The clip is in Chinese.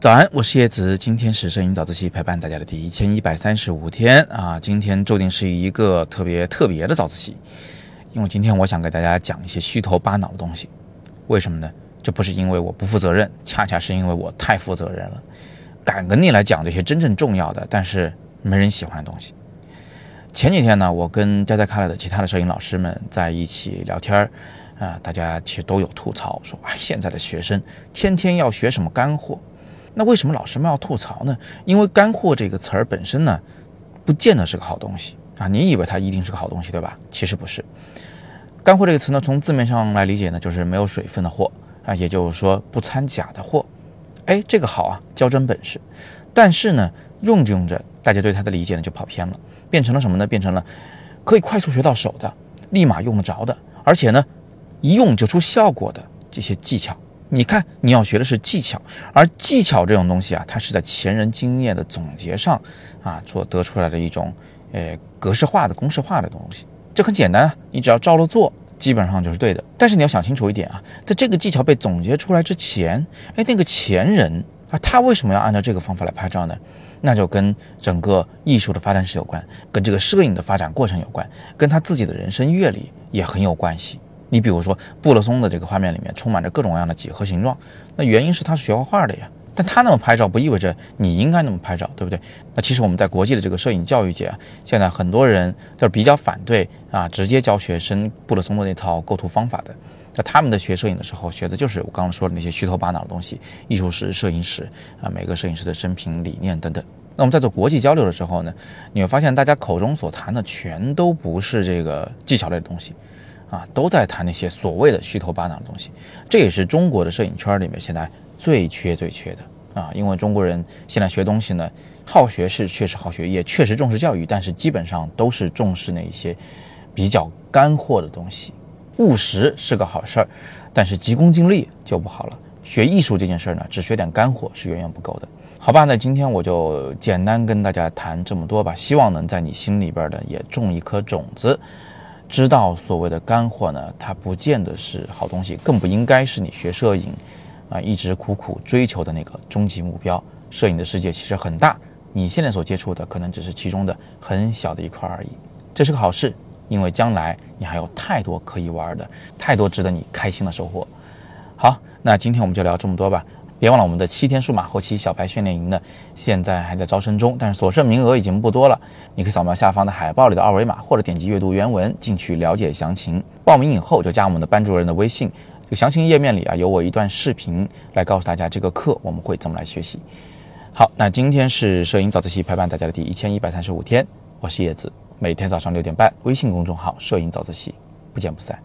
早安，我是叶子，今天是摄影早自习陪伴大家的第一千一百三十五天啊，今天注定是一个特别特别的早自习，因为今天我想给大家讲一些虚头巴脑的东西，为什么呢？这不是因为我不负责任，恰恰是因为我太负责任了，敢跟你来讲这些真正重要的，但是没人喜欢的东西。前几天呢，我跟加加开了的其他的摄影老师们在一起聊天儿，啊，大家其实都有吐槽，说哎，现在的学生天天要学什么干货。那为什么老师们要吐槽呢？因为“干货”这个词儿本身呢，不见得是个好东西啊！你以为它一定是个好东西，对吧？其实不是。“干货”这个词呢，从字面上来理解呢，就是没有水分的货啊，也就是说不掺假的货。哎，这个好啊，较真本事。但是呢，用着用着，大家对它的理解呢就跑偏了，变成了什么呢？变成了可以快速学到手的，立马用得着的，而且呢，一用就出效果的这些技巧。你看，你要学的是技巧，而技巧这种东西啊，它是在前人经验的总结上啊，所得出来的一种，呃，格式化的、公式化的东西。这很简单啊，你只要照着做，基本上就是对的。但是你要想清楚一点啊，在这个技巧被总结出来之前，哎，那个前人啊，他为什么要按照这个方法来拍照呢？那就跟整个艺术的发展史有关，跟这个摄影的发展过程有关，跟他自己的人生阅历也很有关系。你比如说，布勒松的这个画面里面充满着各种各样的几何形状，那原因是他是学画画的呀。但他那么拍照，不意味着你应该那么拍照，对不对？那其实我们在国际的这个摄影教育界，现在很多人都是比较反对啊，直接教学生布勒松的那套构图方法的。那他们的学摄影的时候，学的就是我刚刚说的那些虚头巴脑的东西，艺术史、摄影史啊，每个摄影师的生平理念等等。那我们在做国际交流的时候呢，你会发现大家口中所谈的全都不是这个技巧类的东西。啊，都在谈那些所谓的虚头巴脑的东西，这也是中国的摄影圈里面现在最缺最缺的啊！因为中国人现在学东西呢，好学是确实好学，也确实重视教育，但是基本上都是重视那一些比较干货的东西。务实是个好事儿，但是急功近利就不好了。学艺术这件事儿呢，只学点干货是远远不够的。好吧，那今天我就简单跟大家谈这么多吧，希望能在你心里边呢也种一颗种子。知道所谓的干货呢，它不见得是好东西，更不应该是你学摄影，啊，一直苦苦追求的那个终极目标。摄影的世界其实很大，你现在所接触的可能只是其中的很小的一块而已。这是个好事，因为将来你还有太多可以玩的，太多值得你开心的收获。好，那今天我们就聊这么多吧。别忘了我们的七天数码后期小白训练营呢，现在还在招生中，但是所剩名额已经不多了。你可以扫描下方的海报里的二维码，或者点击阅读原文进去了解详情。报名以后就加我们的班主任的微信，这个详情页面里啊有我一段视频来告诉大家这个课我们会怎么来学习。好，那今天是摄影早自习陪伴大家的第一千一百三十五天，我是叶子，每天早上六点半，微信公众号摄影早自习，不见不散。